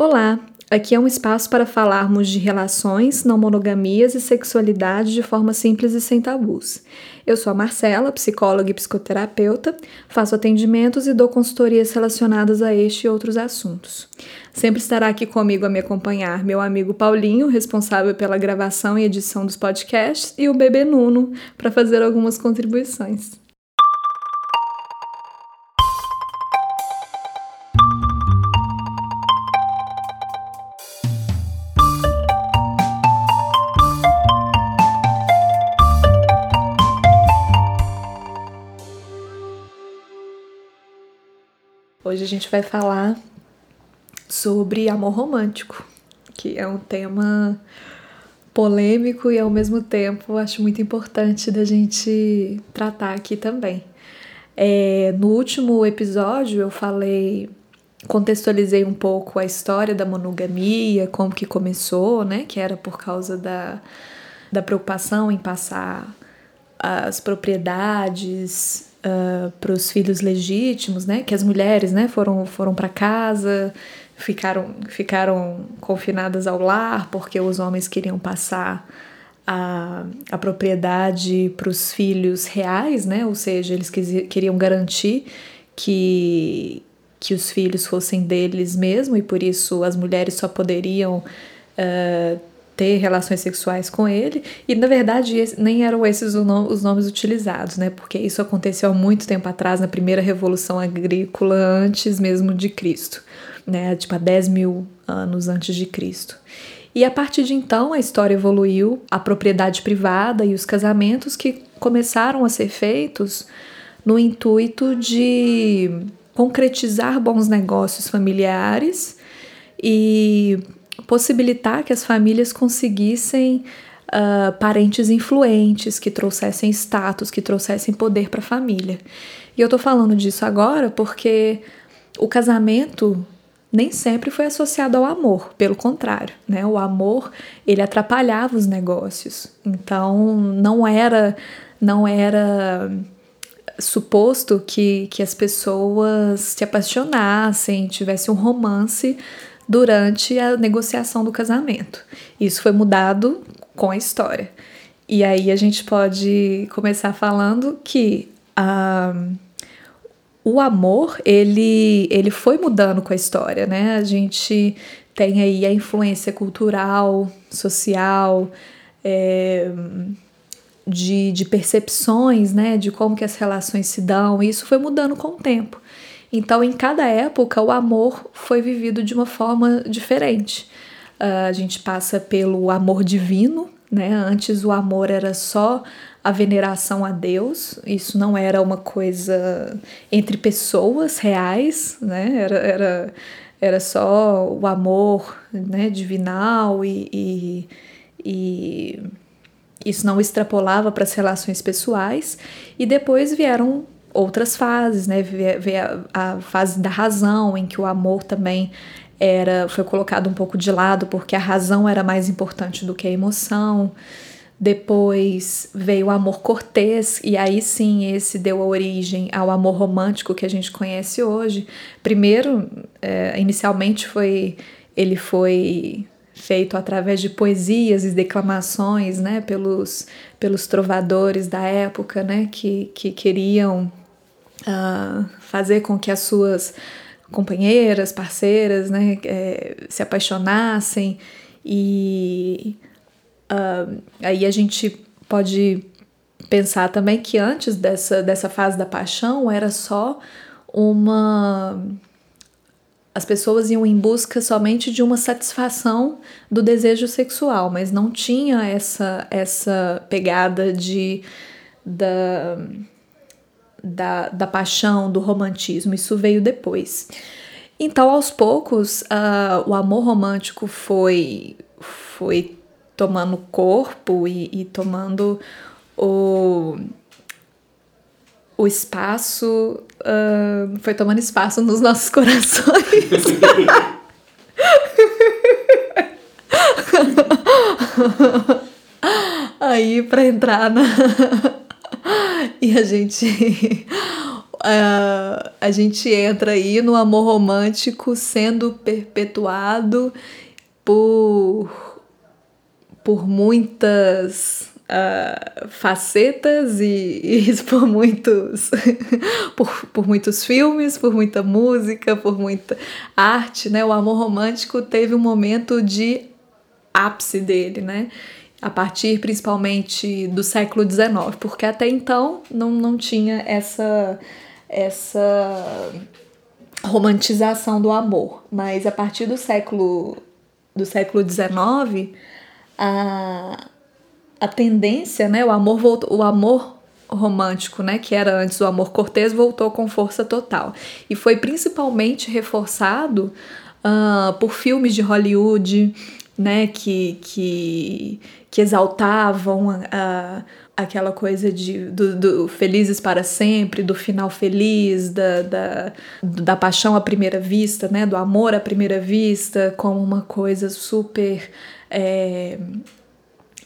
Olá, aqui é um espaço para falarmos de relações, não monogamias e sexualidade de forma simples e sem tabus. Eu sou a Marcela, psicóloga e psicoterapeuta, faço atendimentos e dou consultorias relacionadas a este e outros assuntos. Sempre estará aqui comigo a me acompanhar meu amigo Paulinho, responsável pela gravação e edição dos podcasts, e o bebê Nuno, para fazer algumas contribuições. Hoje a gente vai falar sobre amor romântico, que é um tema polêmico e ao mesmo tempo acho muito importante da gente tratar aqui também. É, no último episódio eu falei, contextualizei um pouco a história da monogamia, como que começou, né? Que era por causa da, da preocupação em passar as propriedades uh, para os filhos legítimos, né? Que as mulheres, né, foram foram para casa, ficaram ficaram confinadas ao lar porque os homens queriam passar a, a propriedade para os filhos reais, né? Ou seja, eles queriam garantir que que os filhos fossem deles mesmo e por isso as mulheres só poderiam uh, ter relações sexuais com ele, e na verdade nem eram esses os nomes utilizados, né? Porque isso aconteceu há muito tempo atrás, na primeira revolução agrícola, antes mesmo de Cristo, né? Tipo há 10 mil anos antes de Cristo. E a partir de então a história evoluiu, a propriedade privada e os casamentos que começaram a ser feitos no intuito de concretizar bons negócios familiares e possibilitar que as famílias conseguissem uh, parentes influentes, que trouxessem status, que trouxessem poder para a família. E eu estou falando disso agora porque o casamento nem sempre foi associado ao amor, pelo contrário, né? O amor, ele atrapalhava os negócios. Então, não era não era suposto que, que as pessoas se apaixonassem, tivessem um romance durante a negociação do casamento. Isso foi mudado com a história. E aí a gente pode começar falando que uh, o amor ele, ele foi mudando com a história, né? A gente tem aí a influência cultural, social, é, de, de percepções, né? De como que as relações se dão. Isso foi mudando com o tempo. Então, em cada época, o amor foi vivido de uma forma diferente. Uh, a gente passa pelo amor divino, né? Antes o amor era só a veneração a Deus, isso não era uma coisa entre pessoas reais, né? Era, era, era só o amor né, divinal e, e, e isso não extrapolava para as relações pessoais. E depois vieram outras fases, né? Ver a, a fase da razão, em que o amor também era foi colocado um pouco de lado porque a razão era mais importante do que a emoção. Depois veio o amor cortês, e aí sim esse deu origem ao amor romântico que a gente conhece hoje. Primeiro, é, inicialmente foi ele foi feito através de poesias e declamações, né, pelos, pelos trovadores da época, né, que, que queriam uh, fazer com que as suas companheiras, parceiras, né, é, se apaixonassem e uh, aí a gente pode pensar também que antes dessa, dessa fase da paixão era só uma as pessoas iam em busca somente de uma satisfação do desejo sexual, mas não tinha essa essa pegada de da da, da paixão, do romantismo, isso veio depois. Então, aos poucos, uh, o amor romântico foi, foi tomando corpo e, e tomando o, o espaço, uh, foi tomando espaço nos nossos corações. Aí, para entrar na. e a gente uh, a gente entra aí no amor romântico sendo perpetuado por, por muitas uh, facetas e, e, por muitos por, por muitos filmes, por muita música, por muita arte, né? O amor romântico teve um momento de ápice dele, né? A partir principalmente do século XIX, porque até então não, não tinha essa essa romantização do amor, mas a partir do século do século XIX a, a tendência, né, o amor voltou, o amor romântico, né, que era antes o amor cortês, voltou com força total. E foi principalmente reforçado uh, por filmes de Hollywood, né, que que, que exaltavam a, aquela coisa de do, do, felizes para sempre, do final feliz, da, da, da paixão à primeira vista, né, do amor à primeira vista, como uma coisa super é,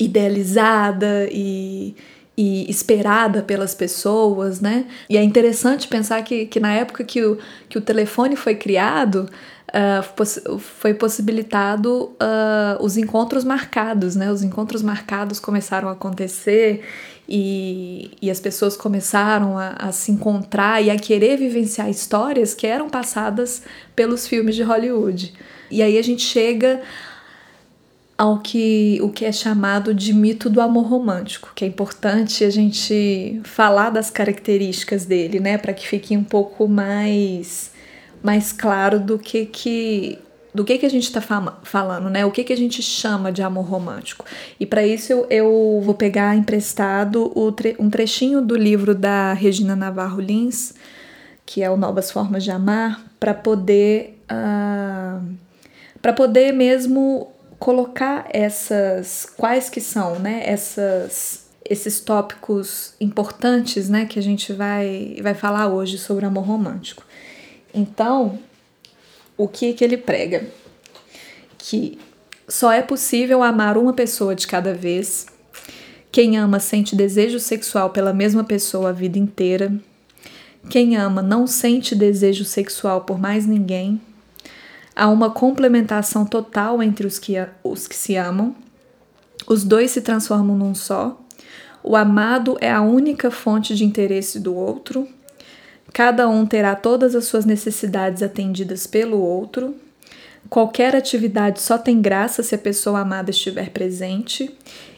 idealizada e, e esperada pelas pessoas, né? E é interessante pensar que, que na época que o, que o telefone foi criado, uh, foi possibilitado uh, os encontros marcados, né? Os encontros marcados começaram a acontecer e, e as pessoas começaram a, a se encontrar e a querer vivenciar histórias que eram passadas pelos filmes de Hollywood. E aí a gente chega ao que o que é chamado de mito do amor romântico, que é importante a gente falar das características dele, né, para que fique um pouco mais mais claro do que que do que que a gente está falando, né? O que que a gente chama de amor romântico? E para isso eu, eu, vou pegar emprestado tre um trechinho do livro da Regina Navarro Lins, que é o Novas Formas de Amar, para poder uh, para poder mesmo colocar essas quais que são, né, essas esses tópicos importantes, né, que a gente vai vai falar hoje sobre amor romântico. Então, o que que ele prega? Que só é possível amar uma pessoa de cada vez. Quem ama sente desejo sexual pela mesma pessoa a vida inteira. Quem ama não sente desejo sexual por mais ninguém. Há uma complementação total entre os que, os que se amam. Os dois se transformam num só. O amado é a única fonte de interesse do outro. Cada um terá todas as suas necessidades atendidas pelo outro. Qualquer atividade só tem graça se a pessoa amada estiver presente.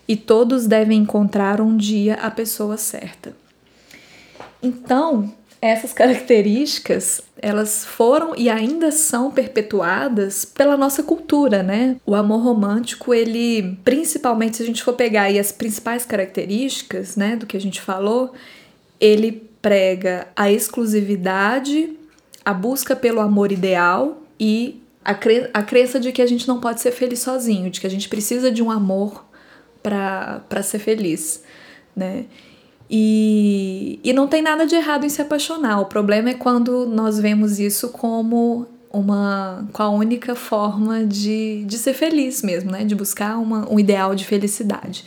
E todos devem encontrar um dia a pessoa certa. Então, essas características elas foram e ainda são perpetuadas pela nossa cultura, né? O amor romântico, ele, principalmente se a gente for pegar aí as principais características, né, do que a gente falou, ele prega a exclusividade, a busca pelo amor ideal e a, cre a crença de que a gente não pode ser feliz sozinho, de que a gente precisa de um amor para ser feliz, né? E, e não tem nada de errado em se apaixonar. O problema é quando nós vemos isso como uma com a única forma de, de ser feliz mesmo, né? De buscar uma, um ideal de felicidade.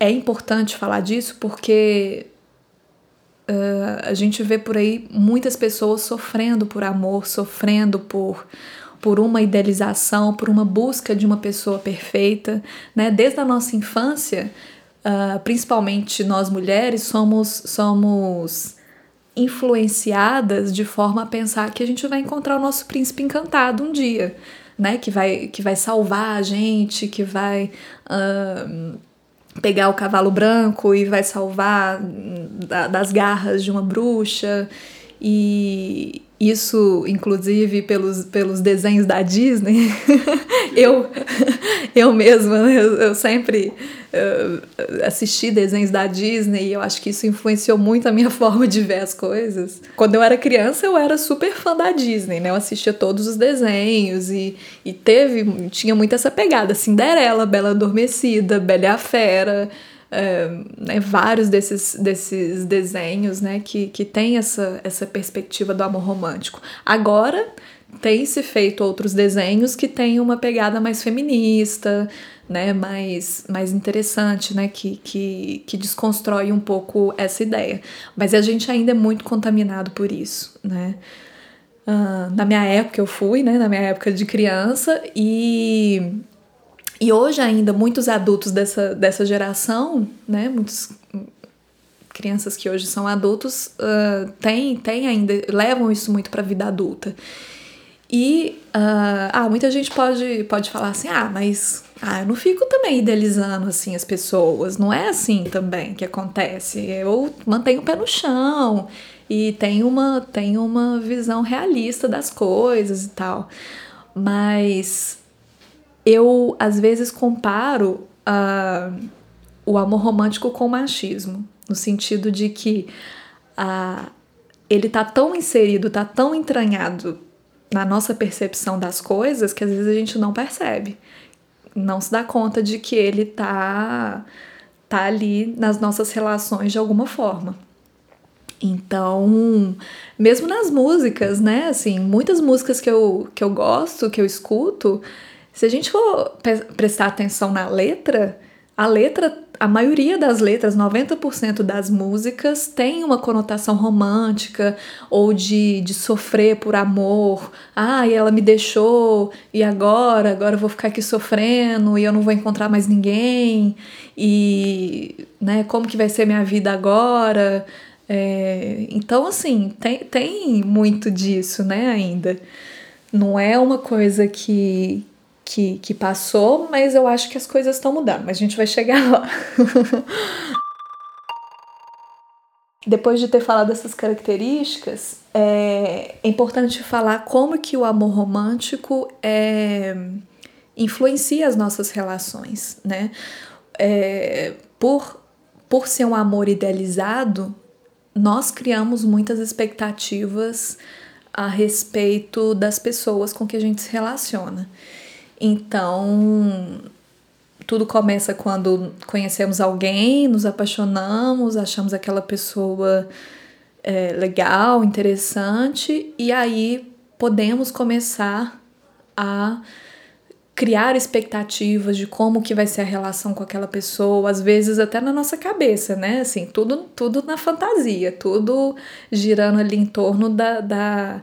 É importante falar disso porque uh, a gente vê por aí muitas pessoas sofrendo por amor, sofrendo por por uma idealização, por uma busca de uma pessoa perfeita, né? Desde a nossa infância, uh, principalmente nós mulheres, somos, somos influenciadas de forma a pensar que a gente vai encontrar o nosso príncipe encantado um dia, né? Que vai, que vai salvar a gente, que vai. Uh, pegar o cavalo branco e vai salvar das garras de uma bruxa e isso, inclusive, pelos, pelos desenhos da Disney. eu, eu mesma, né, eu, eu sempre uh, assisti desenhos da Disney e eu acho que isso influenciou muito a minha forma de ver as coisas. Quando eu era criança, eu era super fã da Disney, né? Eu assistia todos os desenhos e, e teve, tinha muito essa pegada. Cinderela, Bela Adormecida, Bela e a Fera né, vários desses, desses desenhos né, que, que tem essa, essa perspectiva do amor romântico. Agora tem se feito outros desenhos que têm uma pegada mais feminista, né, mais, mais interessante, né, que, que, que desconstrói um pouco essa ideia. Mas a gente ainda é muito contaminado por isso, né. Uh, na minha época eu fui, né, na minha época de criança, e, e hoje ainda muitos adultos dessa, dessa geração, né, muitos crianças que hoje são adultos uh, têm, têm ainda, levam isso muito para a vida adulta. E uh, ah, muita gente pode, pode falar assim: ah, mas ah, eu não fico também idealizando assim as pessoas. Não é assim também que acontece. Eu mantenho o pé no chão e tenho uma, tenho uma visão realista das coisas e tal. Mas eu às vezes comparo uh, o amor romântico com o machismo, no sentido de que uh, ele tá tão inserido, tá tão entranhado na nossa percepção das coisas que às vezes a gente não percebe. Não se dá conta de que ele tá, tá ali nas nossas relações de alguma forma. Então, mesmo nas músicas, né? Assim, muitas músicas que eu, que eu gosto, que eu escuto, se a gente for prestar atenção na letra, a letra a maioria das letras, 90% das músicas, tem uma conotação romântica ou de, de sofrer por amor. Ah, e ela me deixou, e agora? Agora eu vou ficar aqui sofrendo e eu não vou encontrar mais ninguém. E né, como que vai ser minha vida agora? É, então, assim, tem, tem muito disso, né, ainda. Não é uma coisa que, que, que passou, mas eu acho que as coisas estão mudando, mas a gente vai chegar lá. Depois de ter falado essas características, é, é importante falar como que o amor romântico é, influencia as nossas relações, né? É, por, por ser um amor idealizado, nós criamos muitas expectativas a respeito das pessoas com que a gente se relaciona. Então, tudo começa quando conhecemos alguém, nos apaixonamos, achamos aquela pessoa é, legal, interessante, e aí podemos começar a criar expectativas de como que vai ser a relação com aquela pessoa, às vezes até na nossa cabeça, né? Assim, tudo, tudo na fantasia, tudo girando ali em torno da, da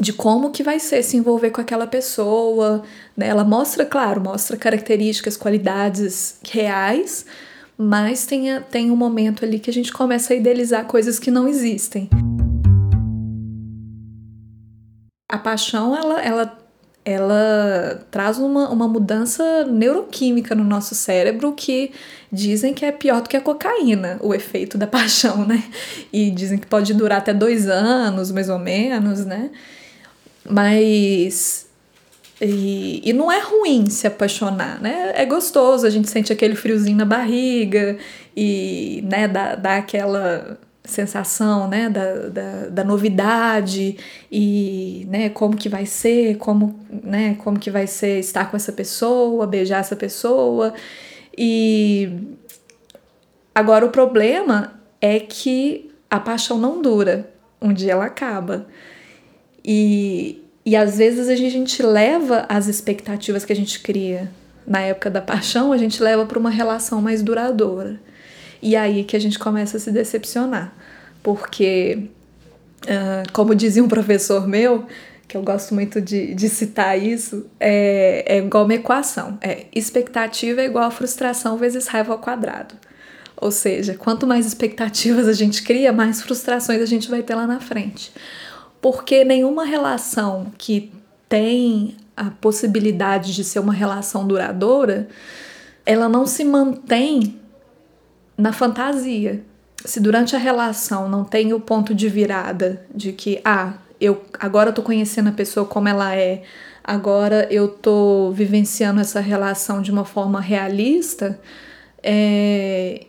de como que vai ser se envolver com aquela pessoa, né? Ela mostra, claro, mostra características, qualidades reais, mas tem, tem um momento ali que a gente começa a idealizar coisas que não existem. A paixão, ela, ela, ela traz uma, uma mudança neuroquímica no nosso cérebro que dizem que é pior do que a cocaína, o efeito da paixão, né? E dizem que pode durar até dois anos, mais ou menos, né? Mas. E, e não é ruim se apaixonar, né? É gostoso, a gente sente aquele friozinho na barriga e, né, dá, dá aquela sensação, né, da, da, da novidade e, né, como que vai ser, como, né, como que vai ser estar com essa pessoa, beijar essa pessoa. E agora o problema é que a paixão não dura, um dia ela acaba. E, e às vezes a gente leva as expectativas que a gente cria na época da paixão, a gente leva para uma relação mais duradoura. E aí que a gente começa a se decepcionar. Porque, uh, como dizia um professor meu, que eu gosto muito de, de citar isso, é, é igual uma equação. É expectativa é igual a frustração vezes raiva ao quadrado. Ou seja, quanto mais expectativas a gente cria, mais frustrações a gente vai ter lá na frente porque nenhuma relação que tem a possibilidade de ser uma relação duradoura, ela não se mantém na fantasia. Se durante a relação não tem o ponto de virada de que, ah, eu agora tô conhecendo a pessoa como ela é, agora eu tô vivenciando essa relação de uma forma realista, é,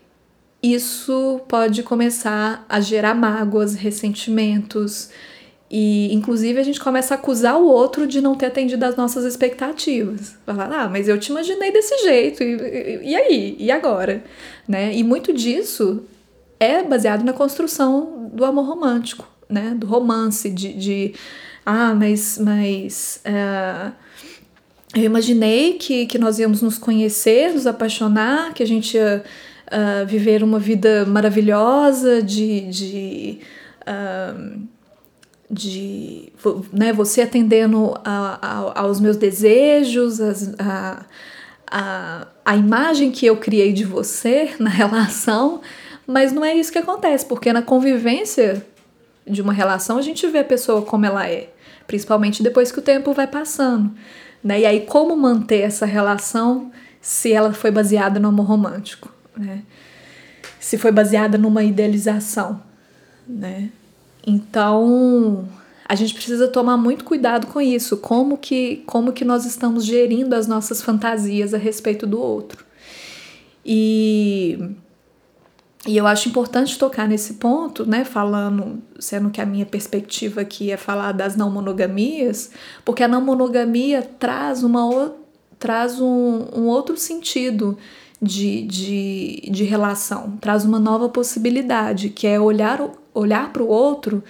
isso pode começar a gerar mágoas, ressentimentos, e, inclusive, a gente começa a acusar o outro de não ter atendido às nossas expectativas. Falar, ah, mas eu te imaginei desse jeito, e, e, e aí? E agora? Né? E muito disso é baseado na construção do amor romântico, né? Do romance, de, de ah, mas, mas uh, eu imaginei que, que nós íamos nos conhecer, nos apaixonar, que a gente ia uh, viver uma vida maravilhosa de. de uh, de né, você atendendo a, a, aos meus desejos, as, a, a, a imagem que eu criei de você na relação, mas não é isso que acontece, porque na convivência de uma relação a gente vê a pessoa como ela é, principalmente depois que o tempo vai passando. Né? E aí, como manter essa relação se ela foi baseada no amor romântico? Né? Se foi baseada numa idealização, né? Então, a gente precisa tomar muito cuidado com isso, como que, como que nós estamos gerindo as nossas fantasias a respeito do outro. E, e eu acho importante tocar nesse ponto, né, falando, sendo que a minha perspectiva aqui é falar das não monogamias, porque a não monogamia traz, uma, traz um, um outro sentido de, de, de relação, traz uma nova possibilidade, que é olhar, olhar para o outro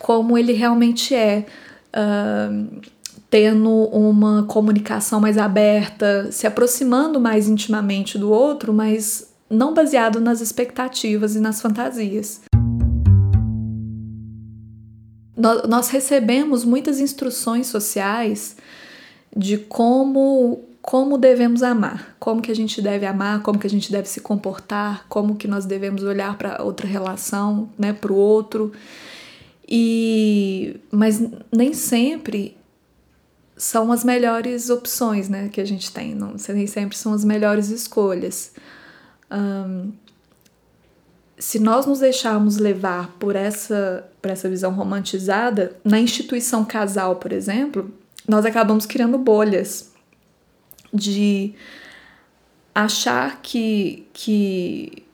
como ele realmente é, uh, tendo uma comunicação mais aberta, se aproximando mais intimamente do outro, mas não baseado nas expectativas e nas fantasias. Nós recebemos muitas instruções sociais de como como devemos amar, como que a gente deve amar, como que a gente deve se comportar, como que nós devemos olhar para outra relação, né, para o outro. E mas nem sempre são as melhores opções, né, que a gente tem. Não, nem sempre são as melhores escolhas. Um, se nós nos deixarmos levar por essa, por essa visão romantizada, na instituição casal, por exemplo, nós acabamos criando bolhas de achar que, que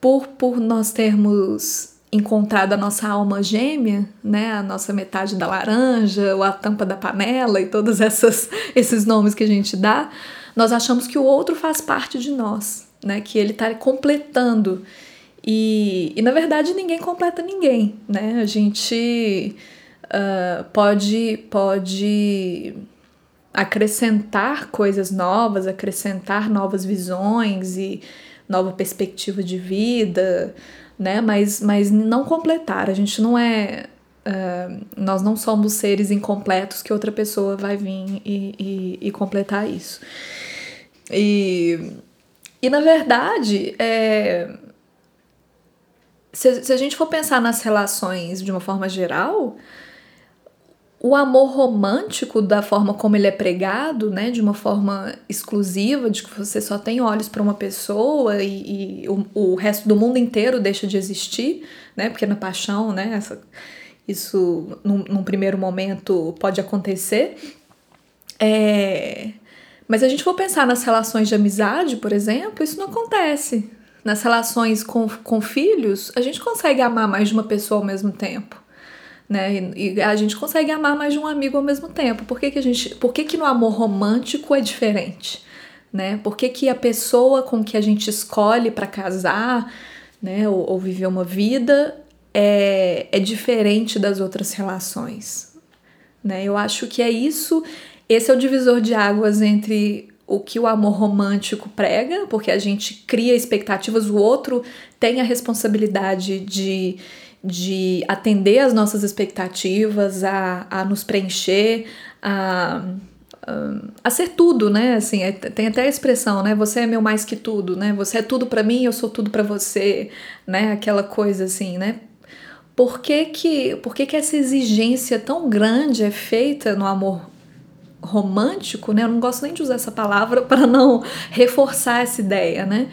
por, por nós termos encontrado a nossa alma gêmea, né, a nossa metade da laranja, ou a tampa da panela e todos essas, esses nomes que a gente dá, nós achamos que o outro faz parte de nós, né, que ele está completando. E, e na verdade ninguém completa ninguém, né? A gente uh, pode, pode acrescentar coisas novas, acrescentar novas visões e nova perspectiva de vida, né? Mas, mas não completar. A gente não é. Uh, nós não somos seres incompletos que outra pessoa vai vir e, e, e completar isso. E, e na verdade, é, se, se a gente for pensar nas relações de uma forma geral, o amor romântico, da forma como ele é pregado, né, de uma forma exclusiva, de que você só tem olhos para uma pessoa e, e o, o, resto do mundo inteiro deixa de existir, né, porque na paixão, né, essa, isso num, num primeiro momento pode acontecer. É, mas a gente for pensar nas relações de amizade, por exemplo, isso não acontece. Nas relações com, com filhos, a gente consegue amar mais de uma pessoa ao mesmo tempo né? E, e, a gente consegue amar mais de um amigo ao mesmo tempo. Por que, que a gente, por que, que no amor romântico é diferente, né? Por que, que a pessoa com que a gente escolhe para casar, né, ou, ou, viver uma vida é, é diferente das outras relações, né? Eu acho que é isso, esse é o divisor de águas entre o que o amor romântico prega, porque a gente cria expectativas, o outro tem a responsabilidade de de atender às nossas expectativas, a, a nos preencher, a, a, ser tudo, né? Assim, é, tem até a expressão, né? Você é meu mais que tudo, né? Você é tudo para mim, eu sou tudo para você, né? Aquela coisa assim, né? Por que que, por que que essa exigência tão grande é feita no amor romântico, né? Eu não gosto nem de usar essa palavra para não reforçar essa ideia, né?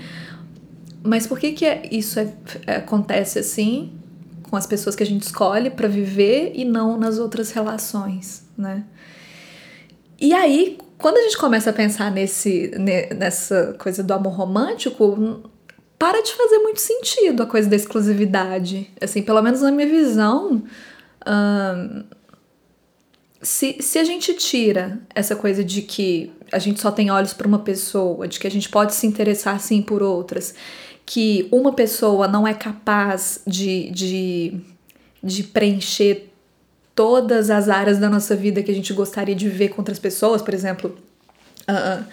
Mas por que que é, isso é, acontece assim com as pessoas que a gente escolhe para viver e não nas outras relações, né? E aí, quando a gente começa a pensar nesse, nessa coisa do amor romântico, para de fazer muito sentido a coisa da exclusividade. Assim, pelo menos na minha visão, hum, se, se a gente tira essa coisa de que a gente só tem olhos para uma pessoa, de que a gente pode se interessar sim por outras, que uma pessoa não é capaz de, de, de preencher todas as áreas da nossa vida que a gente gostaria de viver com outras pessoas, por exemplo. Uh,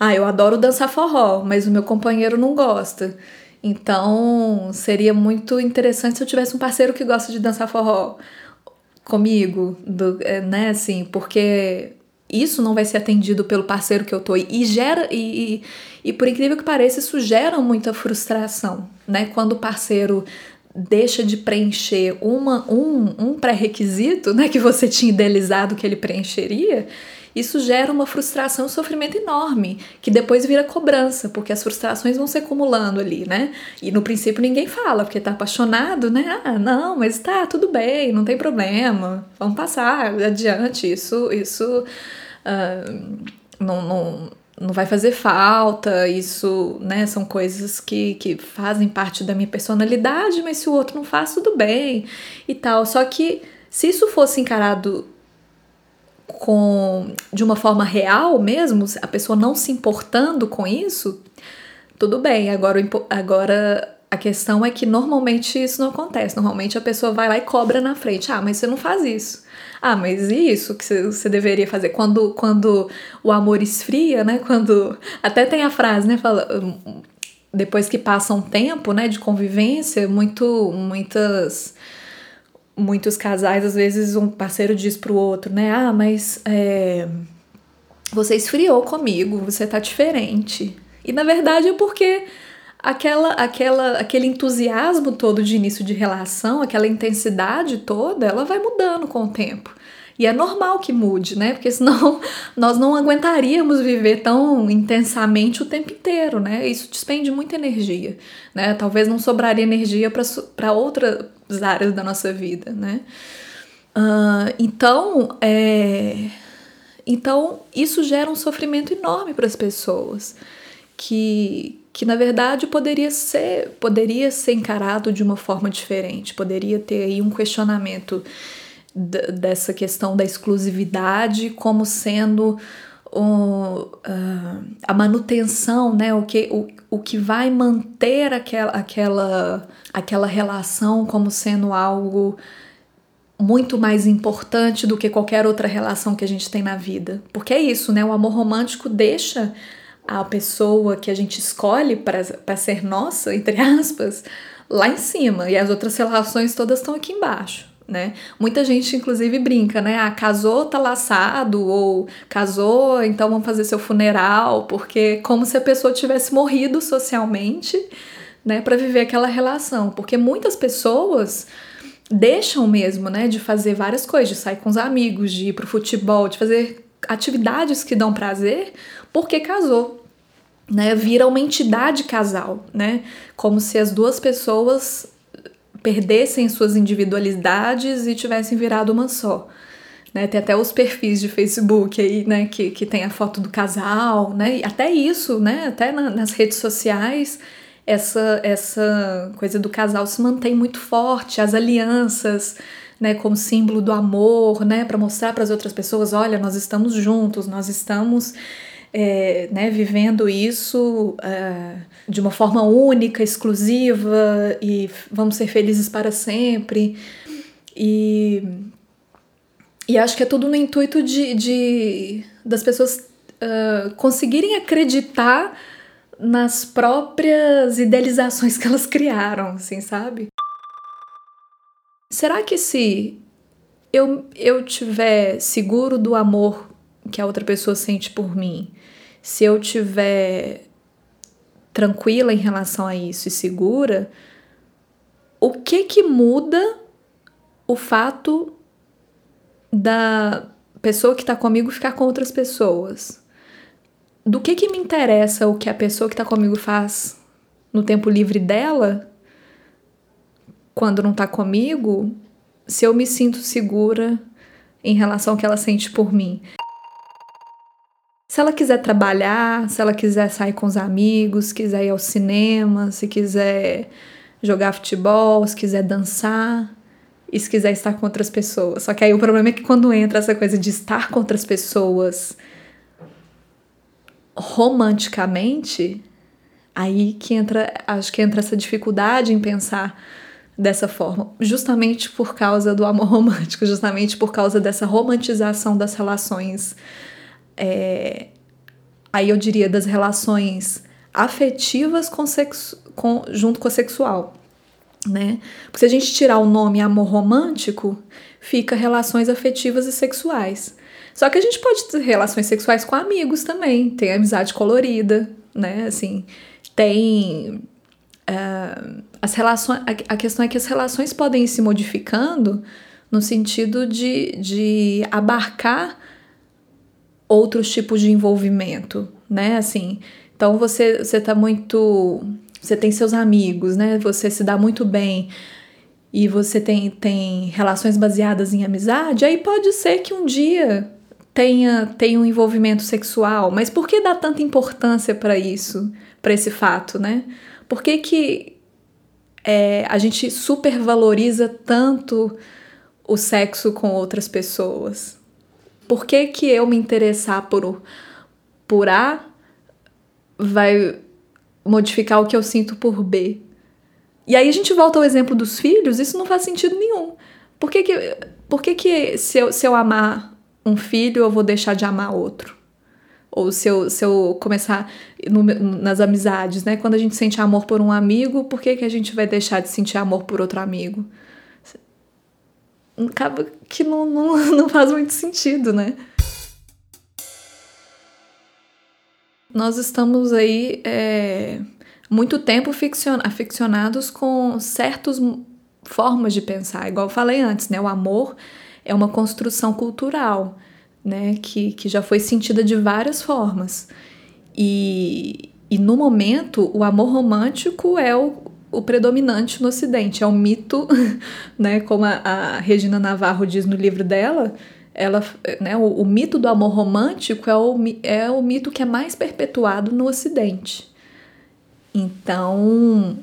ah, eu adoro dançar forró, mas o meu companheiro não gosta. Então, seria muito interessante se eu tivesse um parceiro que gosta de dançar forró comigo, do, é, né, assim, porque isso não vai ser atendido pelo parceiro que eu tô e gera e, e, e por incrível que pareça isso gera muita frustração, né? Quando o parceiro deixa de preencher uma, um, um pré-requisito, né, que você tinha idealizado que ele preencheria, isso gera uma frustração e um sofrimento enorme, que depois vira cobrança, porque as frustrações vão se acumulando ali, né? E no princípio ninguém fala, porque tá apaixonado, né? Ah, não, mas tá, tudo bem, não tem problema, vamos passar adiante, isso, isso uh, não, não, não vai fazer falta, isso, né, são coisas que, que fazem parte da minha personalidade, mas se o outro não faz, tudo bem e tal. Só que se isso fosse encarado com de uma forma real mesmo, a pessoa não se importando com isso, tudo bem. Agora, agora a questão é que normalmente isso não acontece. Normalmente a pessoa vai lá e cobra na frente. Ah, mas você não faz isso. Ah, mas e isso que você deveria fazer? Quando, quando o amor esfria, né? Quando. Até tem a frase, né? Fala. Depois que passa um tempo, né, de convivência, muito, muitas muitos casais, às vezes, um parceiro diz pro outro, né? Ah, mas é, você esfriou comigo, você tá diferente. E na verdade é porque aquela, aquela, aquele entusiasmo todo de início de relação, aquela intensidade toda, ela vai mudando com o tempo. E é normal que mude, né? Porque senão nós não aguentaríamos viver tão intensamente o tempo inteiro, né? Isso despende muita energia, né? Talvez não sobraria energia para outras áreas da nossa vida, né? Uh, então, é... então, isso gera um sofrimento enorme para as pessoas, que, que na verdade poderia ser, poderia ser encarado de uma forma diferente, poderia ter aí um questionamento dessa questão da exclusividade como sendo o, uh, a manutenção, né, o, que, o, o que vai manter aquela, aquela, aquela relação como sendo algo muito mais importante do que qualquer outra relação que a gente tem na vida. Porque é isso, né? O amor romântico deixa a pessoa que a gente escolhe para ser nossa, entre aspas, lá em cima, e as outras relações todas estão aqui embaixo né? Muita gente, inclusive, brinca, né? Ah, casou, tá laçado, ou casou, então vamos fazer seu funeral, porque como se a pessoa tivesse morrido socialmente, né, para viver aquela relação. Porque muitas pessoas deixam mesmo, né, de fazer várias coisas, de sair com os amigos, de ir pro futebol, de fazer atividades que dão prazer, porque casou. Né, vira uma entidade casal, né? Como se as duas pessoas perdessem suas individualidades e tivessem virado uma só. Né, tem até os perfis de Facebook aí, né, que, que tem a foto do casal, né, até isso, né, até na, nas redes sociais, essa, essa coisa do casal se mantém muito forte, as alianças, né, como símbolo do amor, né, para mostrar para as outras pessoas, olha, nós estamos juntos, nós estamos é, né, vivendo isso é, de uma forma única, exclusiva e vamos ser felizes para sempre. E, e acho que é tudo no intuito de, de das pessoas uh, conseguirem acreditar nas próprias idealizações que elas criaram, assim, sabe? Será que se eu, eu tiver seguro do amor que a outra pessoa sente por mim, se eu tiver tranquila em relação a isso e segura, o que que muda o fato da pessoa que está comigo ficar com outras pessoas? Do que que me interessa o que a pessoa que está comigo faz no tempo livre dela quando não está comigo, se eu me sinto segura em relação ao que ela sente por mim? Se ela quiser trabalhar, se ela quiser sair com os amigos, quiser ir ao cinema, se quiser jogar futebol, se quiser dançar e se quiser estar com outras pessoas. Só que aí o problema é que quando entra essa coisa de estar com outras pessoas romanticamente, aí que entra, acho que entra essa dificuldade em pensar dessa forma, justamente por causa do amor romântico, justamente por causa dessa romantização das relações. É, aí eu diria das relações afetivas com sexo, com, junto com a sexual, né? Porque se a gente tirar o nome amor romântico, fica relações afetivas e sexuais. Só que a gente pode ter relações sexuais com amigos também, tem amizade colorida, né? Assim, tem uh, as relações. A, a questão é que as relações podem ir se modificando no sentido de, de abarcar outros tipos de envolvimento, né? Assim, então você você tá muito, você tem seus amigos, né? Você se dá muito bem e você tem, tem relações baseadas em amizade, aí pode ser que um dia tenha, tenha um envolvimento sexual, mas por que dá tanta importância para isso, para esse fato, né? Por que, que é, a gente supervaloriza tanto o sexo com outras pessoas? Por que, que eu me interessar por, por A vai modificar o que eu sinto por B? E aí a gente volta ao exemplo dos filhos, isso não faz sentido nenhum. Por que, que, por que, que se, eu, se eu amar um filho, eu vou deixar de amar outro? Ou se eu, se eu começar no, nas amizades, né? Quando a gente sente amor por um amigo, por que, que a gente vai deixar de sentir amor por outro amigo? Acaba que não, não, não faz muito sentido, né? Nós estamos aí é, muito tempo aficionados com certas formas de pensar. Igual eu falei antes, né? O amor é uma construção cultural né, que, que já foi sentida de várias formas. E, e no momento, o amor romântico é o, o predominante no Ocidente, é um mito, né, como a, a Regina Navarro diz no livro dela, ela, né, o, o, mito do amor romântico é o, é o mito que é mais perpetuado no Ocidente. Então,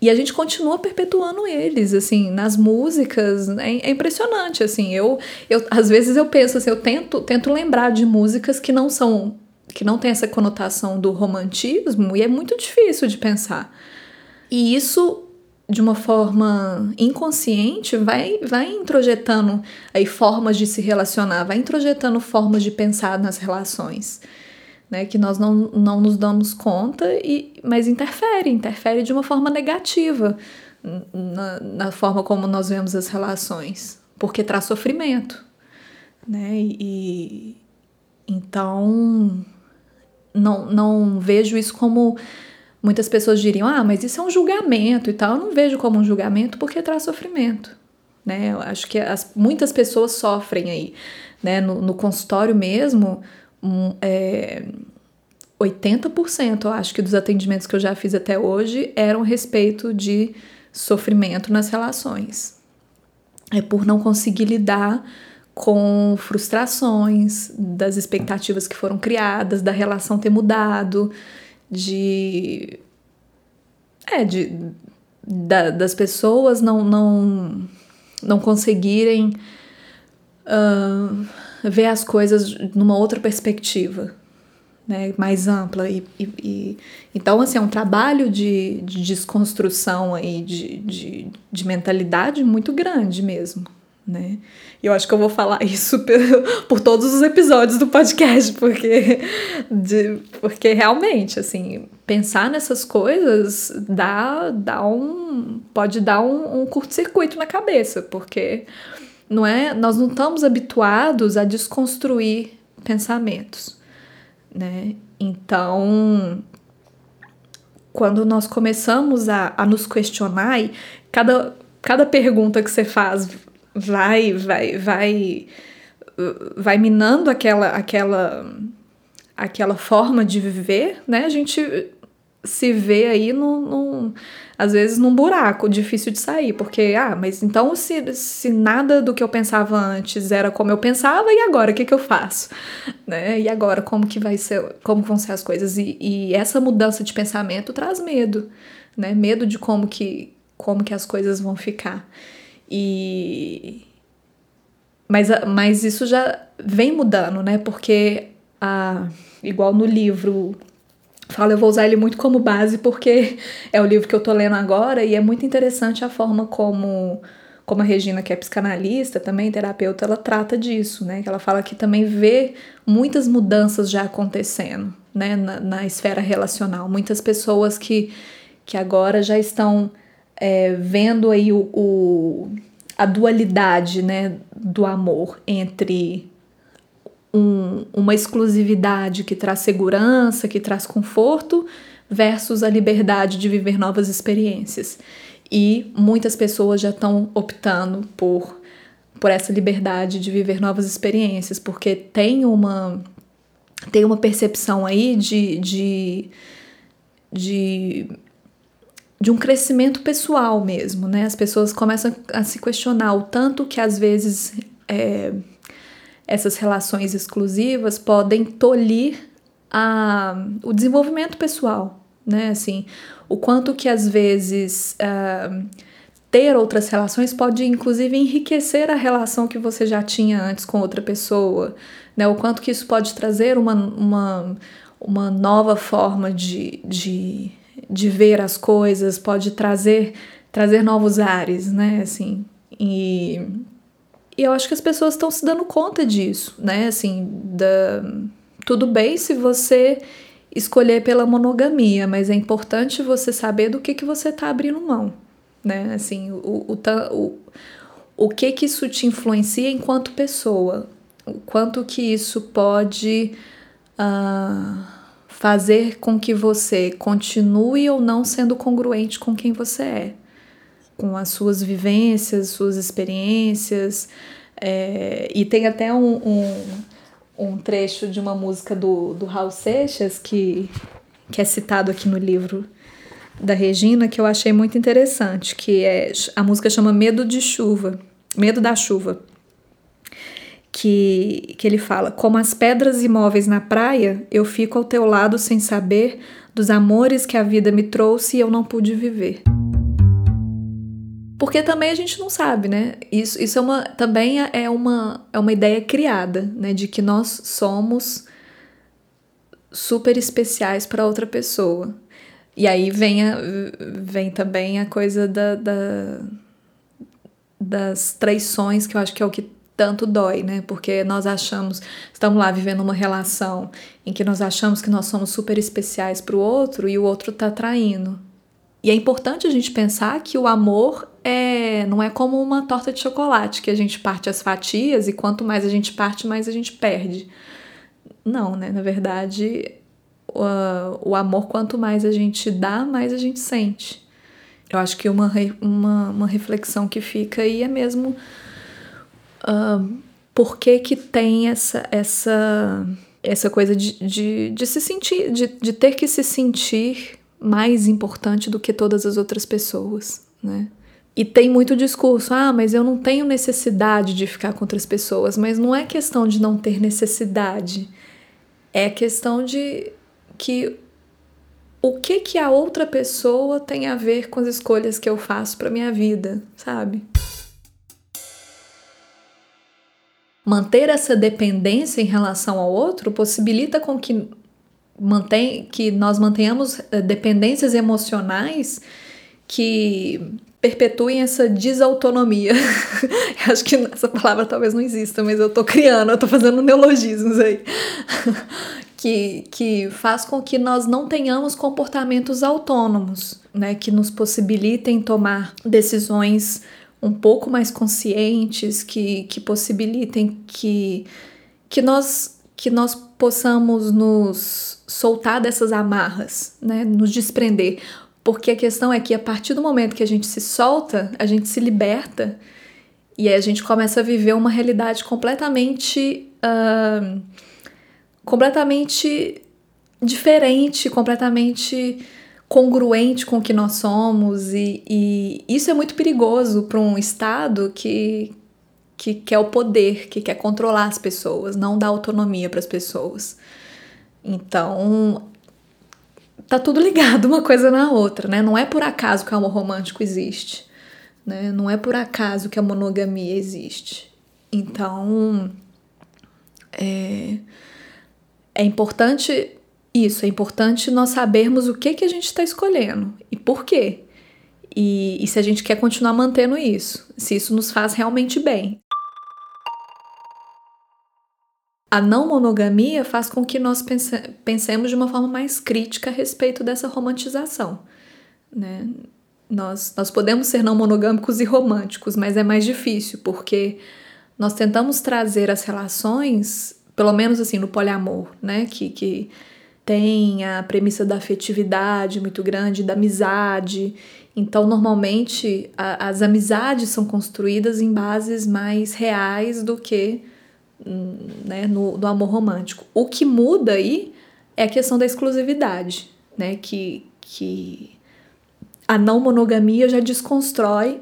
e a gente continua perpetuando eles, assim, nas músicas, é, é, impressionante, assim, eu, eu, às vezes eu penso, assim, eu tento, tento lembrar de músicas que não são, que não tem essa conotação do romantismo, e é muito difícil de pensar. E isso, de uma forma inconsciente, vai, vai introjetando aí formas de se relacionar, vai introjetando formas de pensar nas relações né, que nós não, não nos damos conta, e, mas interfere, interfere de uma forma negativa na, na forma como nós vemos as relações, porque traz sofrimento. Né? E, então, não, não vejo isso como muitas pessoas diriam, ah, mas isso é um julgamento e tal. Eu não vejo como um julgamento porque traz sofrimento. Né? Eu acho que as, muitas pessoas sofrem aí. Né? No, no consultório mesmo, um, é, 80%, eu acho que dos atendimentos que eu já fiz até hoje eram respeito de sofrimento nas relações. É por não conseguir lidar com frustrações, das expectativas que foram criadas, da relação ter mudado, de. É, de. Da, das pessoas não, não, não conseguirem. Uh, ver as coisas numa outra perspectiva, né, mais ampla. E, e, e, então, assim, é um trabalho de, de desconstrução aí, de, de, de mentalidade muito grande mesmo. Né? E eu acho que eu vou falar isso por, todos os episódios do podcast, porque, de, porque realmente, assim, pensar nessas coisas dá, dá um. pode dar um, um curto-circuito na cabeça, porque não é? Nós não estamos habituados a desconstruir pensamentos, né? Então, quando nós começamos a, a nos questionar, e cada, cada pergunta que você faz vai, vai, vai, vai minando aquela, aquela, aquela forma de viver, né? A gente se vê aí num, num, às vezes num buraco difícil de sair, porque, ah, mas então se, se nada do que eu pensava antes era como eu pensava, e agora o que, que eu faço? Né? E agora como que vai ser, como vão ser as coisas? E, e essa mudança de pensamento traz medo, né? Medo de como que, como que as coisas vão ficar. E mas, mas isso já vem mudando, né? Porque a, igual no livro falo, eu vou usar ele muito como base porque é o livro que eu tô lendo agora e é muito interessante a forma como como a Regina, que é psicanalista, também terapeuta, ela trata disso, né? Que ela fala que também vê muitas mudanças já acontecendo, né? Na, na esfera relacional. Muitas pessoas que, que agora já estão é, vendo aí o, o, a dualidade, né? Do amor entre um, uma exclusividade que traz segurança, que traz conforto, versus a liberdade de viver novas experiências. E muitas pessoas já estão optando por, por essa liberdade de viver novas experiências, porque tem uma, tem uma percepção aí de, de, de de um crescimento pessoal mesmo, né? As pessoas começam a se questionar o tanto que às vezes é, essas relações exclusivas podem tolir a, o desenvolvimento pessoal, né? Assim, o quanto que às vezes uh, ter outras relações pode inclusive enriquecer a relação que você já tinha antes com outra pessoa, né? O quanto que isso pode trazer uma, uma, uma nova forma de, de, de ver as coisas, pode trazer trazer novos ares, né? Assim, e e eu acho que as pessoas estão se dando conta disso, né? Assim, da... tudo bem se você escolher pela monogamia, mas é importante você saber do que, que você está abrindo mão, né? Assim, o, o, o, o que que isso te influencia enquanto pessoa, o quanto que isso pode uh, fazer com que você continue ou não sendo congruente com quem você é com as suas vivências, suas experiências. É, e tem até um, um, um, trecho de uma música do, do Raul Seixas que, que é citado aqui no livro da Regina que eu achei muito interessante, que é a música chama Medo de Chuva, Medo da Chuva. Que, que ele fala: Como as pedras imóveis na praia, eu fico ao teu lado sem saber dos amores que a vida me trouxe e eu não pude viver. Porque também a gente não sabe, né? Isso, isso é uma, também é uma, é uma ideia criada, né? De que nós somos super especiais para outra pessoa. E aí vem, a, vem também a coisa da, da, das traições, que eu acho que é o que tanto dói, né? Porque nós achamos, estamos lá vivendo uma relação em que nós achamos que nós somos super especiais para o outro e o outro tá traindo. E é importante a gente pensar que o amor é, não é como uma torta de chocolate, que a gente parte as fatias e quanto mais a gente parte, mais a gente perde. Não, né? Na verdade, o, o amor, quanto mais a gente dá, mais a gente sente. Eu acho que uma, uma, uma reflexão que fica aí é mesmo uh, por que, que tem essa, essa, essa coisa de, de, de se sentir, de, de ter que se sentir mais importante do que todas as outras pessoas, né? E tem muito discurso, ah, mas eu não tenho necessidade de ficar com outras pessoas, mas não é questão de não ter necessidade. É questão de que o que que a outra pessoa tem a ver com as escolhas que eu faço para minha vida, sabe? Manter essa dependência em relação ao outro possibilita com que mantém, que nós mantenhamos eh, dependências emocionais que perpetuem essa desautonomia. Acho que essa palavra talvez não exista, mas eu tô criando, eu tô fazendo neologismos aí. que, que faz com que nós não tenhamos comportamentos autônomos, né? Que nos possibilitem tomar decisões um pouco mais conscientes, que, que possibilitem que, que nós que nós possamos nos soltar dessas amarras, né? Nos desprender. Porque a questão é que a partir do momento que a gente se solta, a gente se liberta e aí a gente começa a viver uma realidade completamente. Uh, completamente diferente, completamente congruente com o que nós somos, e, e isso é muito perigoso para um Estado que, que quer o poder, que quer controlar as pessoas, não dar autonomia para as pessoas. Então, tá tudo ligado uma coisa na outra, né? Não é por acaso que o amor romântico existe, né? Não é por acaso que a monogamia existe. Então, é, é importante isso, é importante nós sabermos o que, que a gente está escolhendo e por quê. E, e se a gente quer continuar mantendo isso, se isso nos faz realmente bem. A não monogamia faz com que nós pense pensemos de uma forma mais crítica a respeito dessa romantização. Né? Nós, nós podemos ser não monogâmicos e românticos, mas é mais difícil, porque nós tentamos trazer as relações, pelo menos assim no poliamor, né? Que, que tem a premissa da afetividade muito grande, da amizade. Então, normalmente, a, as amizades são construídas em bases mais reais do que né, no, no amor romântico. O que muda aí é a questão da exclusividade, né? Que, que a não monogamia já desconstrói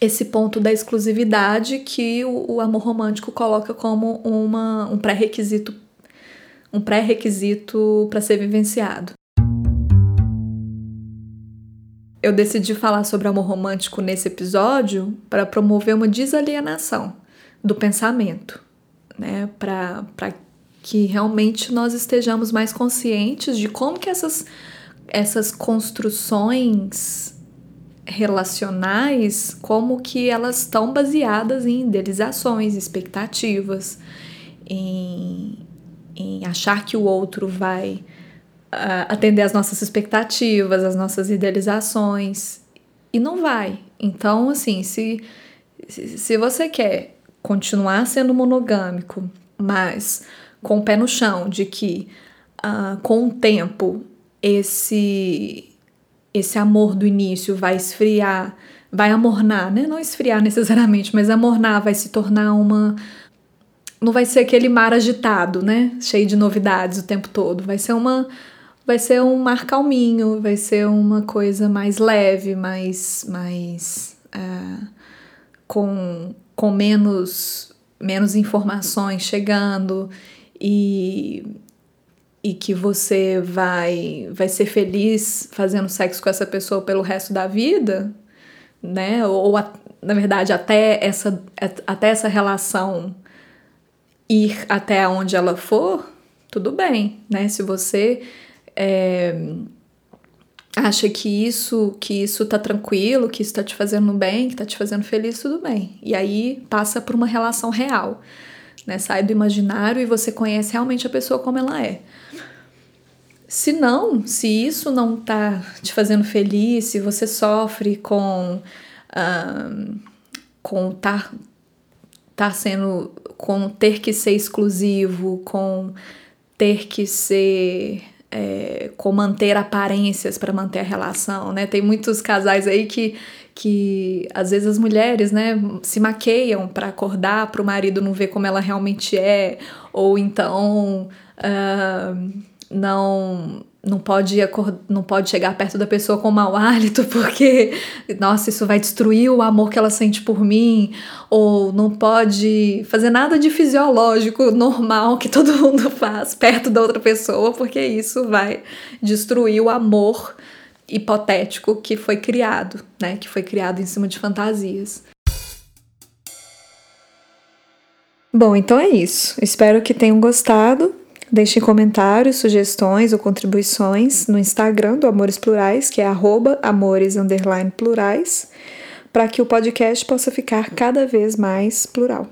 esse ponto da exclusividade que o, o amor romântico coloca como uma, um pré-requisito um pré-requisito para ser vivenciado. Eu decidi falar sobre amor romântico nesse episódio para promover uma desalienação do pensamento, né? Para que realmente nós estejamos mais conscientes de como que essas, essas construções relacionais, como que elas estão baseadas em idealizações, expectativas, em, em achar que o outro vai uh, atender às nossas expectativas, às nossas idealizações, e não vai. Então, assim, se, se você quer continuar sendo monogâmico, mas com o pé no chão de que uh, com o tempo esse esse amor do início vai esfriar, vai amornar, né? Não esfriar necessariamente, mas amornar vai se tornar uma não vai ser aquele mar agitado, né? Cheio de novidades o tempo todo. Vai ser uma vai ser um mar calminho, vai ser uma coisa mais leve, mais mais uh, com com menos menos informações chegando e e que você vai vai ser feliz fazendo sexo com essa pessoa pelo resto da vida, né? Ou, ou na verdade até essa até essa relação ir até onde ela for, tudo bem, né? Se você é, acha que isso que isso tá tranquilo, que isso tá te fazendo bem, que tá te fazendo feliz, tudo bem. E aí passa por uma relação real. Né? Sai do imaginário e você conhece realmente a pessoa como ela é. Se não, se isso não tá te fazendo feliz, se você sofre com uh, com tá, tá sendo com ter que ser exclusivo, com ter que ser é, com manter aparências para manter a relação, né? Tem muitos casais aí que que às vezes as mulheres, né, se maqueiam para acordar para o marido não ver como ela realmente é, ou então uh, não não pode não pode chegar perto da pessoa com mau hálito porque nossa isso vai destruir o amor que ela sente por mim ou não pode fazer nada de fisiológico normal que todo mundo faz perto da outra pessoa porque isso vai destruir o amor hipotético que foi criado né que foi criado em cima de fantasias Bom, então é isso. Espero que tenham gostado. Deixem comentários, sugestões ou contribuições no Instagram do Amores Plurais, que é arroba amores plurais, para que o podcast possa ficar cada vez mais plural.